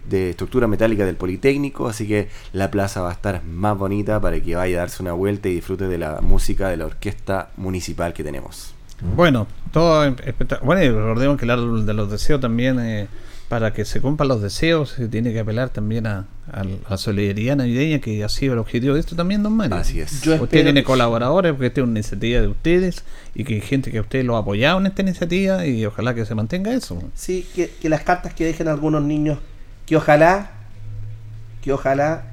de estructura metálica del Politécnico, así que la plaza va a estar más bonita para que vaya a darse una vuelta y disfrute de la música de la orquesta municipal que tenemos. Bueno, todo espectacular. Bueno, y recordemos que el árbol de los deseos también, eh, para que se cumplan los deseos, se tiene que apelar también a, a la solidaridad navideña, que ha sido el objetivo de esto también, don Mario. Así es. Yo Usted tiene colaboradores, porque esta es una iniciativa de ustedes y que hay gente que a usted lo ha apoyado en esta iniciativa y ojalá que se mantenga eso. Sí, que, que las cartas que dejen algunos niños, que ojalá, que ojalá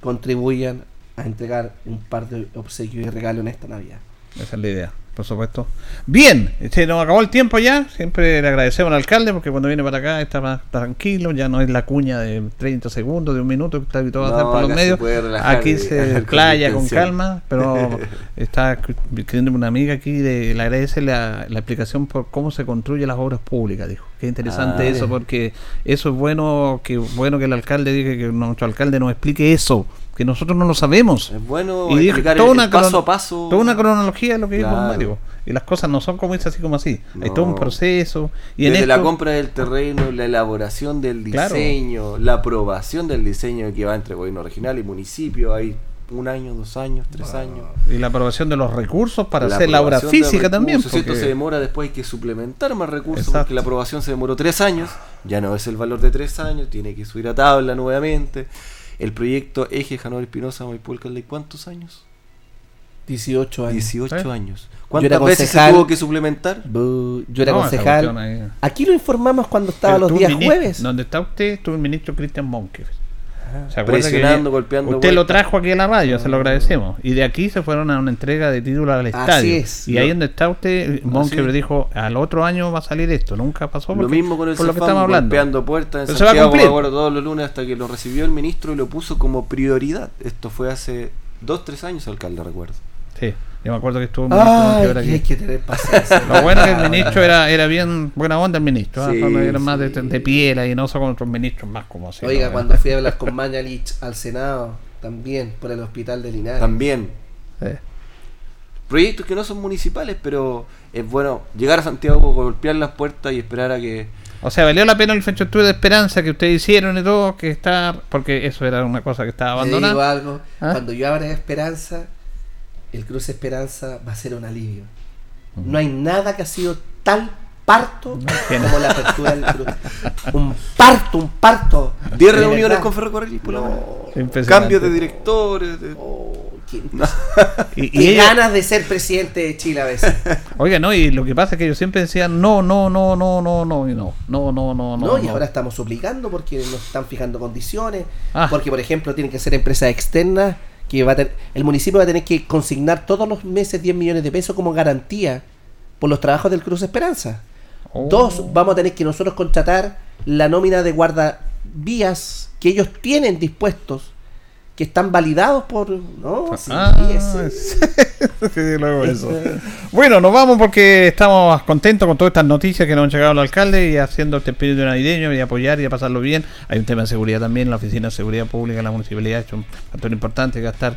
contribuyan a entregar un par de obsequios y regalos en esta Navidad. Esa es la idea, por supuesto. Bien, se nos acabó el tiempo ya. Siempre le agradecemos al alcalde porque cuando viene para acá está más tranquilo. Ya no es la cuña de 30 segundos, de un minuto que está habituado a No, hacer por los medios. Aquí se playa con calma, pero está escribiendo una amiga aquí. De, le agradece la, la explicación por cómo se construyen las obras públicas. Dijo, qué interesante Ah, eso porque eso es bueno que bueno que el alcalde diga que nuestro alcalde nos explique eso. Que nosotros no lo sabemos. Es bueno Y dijo explicar toda el- una el paso a paso. Toda una cronología de lo que dijo Claro. Mario. Y las cosas no son como es así como así. Hay No. todo un proceso. Y en Desde esto, la compra del terreno, la elaboración del Claro. diseño, la aprobación del diseño que va entre gobierno regional y municipio, hay un año, dos años, tres años. y la aprobación de los recursos para La hacer la obra física también. porque- se demora, después hay que suplementar más recursos Exacto. porque la aprobación se demoró tres años, ya no es el valor de tres años, tiene que subir a tabla nuevamente. El proyecto Eje Janor Espinosa Maipú Alcalde, ¿cuántos años? 18 años. 18 ¿Eh? años. ¿Cuántas veces se tuvo que suplementar? Bu- Yo era No, concejal. Aquí lo informamos cuando estaba Pero los días ministro- jueves. Donde está usted, estuvo el ministro Cristian Monker. ¿Se Presionando, que golpeando Usted lo vueltas. trajo aquí a la radio, se lo agradecemos. Y de aquí se fueron a una entrega de título al estadio. es. Y Lo- ahí donde está usted, Monker sí. dijo, al otro año va a salir esto. Nunca pasó. Lo porque- mismo con el por lo que estamos hablando. golpeando puertas en Pero se va a Santiago, cumplir. todos los lunes hasta que lo recibió el ministro y lo puso como prioridad. Esto fue hace dos, tres años, alcalde, recuerdo. Sí, yo me acuerdo que estuvo ministro Ay, que aquí. hay que tener paciencia. Lo bueno es que el ministro era, era bien buena onda el ministro, ¿ah? Sí, No era más de, sí. de piel y no son con otros ministros más como así. Oiga, ¿no? cuando fui a hablar con Mañalich al Senado, también por el hospital de Linares. También. Sí. proyectos que no son municipales, pero es bueno llegar a Santiago, golpear las puertas y esperar a que... O sea, valió la pena el Fecho de Esperanza que ustedes hicieron y todo, que está, porque eso era una cosa que estaba abandonada. Te digo algo, ¿Ah? cuando yo abra Esperanza, el Cruce Esperanza va a ser un alivio. No hay nada que ha sido tal parto como la apertura del cruce. Un parto, un parto. 10 reuniones con ferrocarril, no, Cambio de directores. De... Oh, y, ganas de ser presidente de Chile a veces. Oiga, no, y lo que pasa es que ellos siempre decían no, no, no, no, no, no, no, no, no, no, no. y ahora estamos suplicando porque nos están fijando condiciones, ah. porque por ejemplo tienen que ser empresas externas que va a el municipio va a tener que consignar todos los meses 10 millones de pesos como garantía por los trabajos del Cruz Esperanza. Oh. Dos, vamos a tener que nosotros contratar la nómina de guardavías que ellos tienen dispuestos que están validados por. ¿no? Ah, bueno, nos vamos porque estamos contentos con todas estas noticias que nos han llegado al alcalde y haciendo este espíritu navideño y apoyar y a pasarlo bien. Hay un tema de seguridad también, la Oficina de Seguridad Pública de la Municipalidad ha hecho un factor importante que estar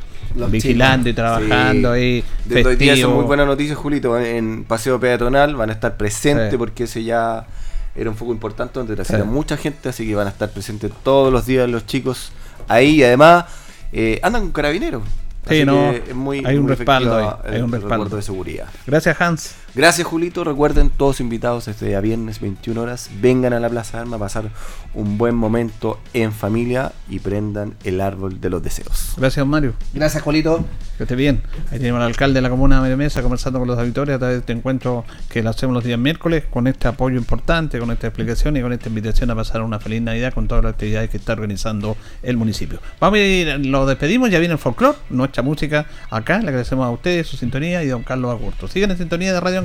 vigilando y trabajando ahí. Desde hoy día son muy buenas noticias, Julito. En Paseo Peatonal van a estar presentes porque ese ya era un foco importante donde sí. mucha gente, así que van a estar presentes todos los días los chicos ahí y además eh, andan con carabineros. Sí, no, hay, un respaldo hay un respaldo de seguridad. Gracias, Hans. Gracias, Julito. Recuerden, todos invitados este día viernes, 21 horas, vengan a la Plaza de Armas a pasar un buen momento en familia y prendan el árbol de los deseos. Gracias, Mario. Gracias, Julito. Que esté bien. Ahí tenemos al alcalde de la comuna de Mesa conversando con los auditores a través de este encuentro que lo hacemos los días miércoles con este apoyo importante, con esta explicación y con esta invitación a pasar una feliz Navidad con todas las actividades que está organizando el municipio. Vamos a ir, lo despedimos, ya viene el folclore, nuestra música acá, le agradecemos a ustedes su sintonía y a don Carlos Agurto. Sigan en sintonía de Radio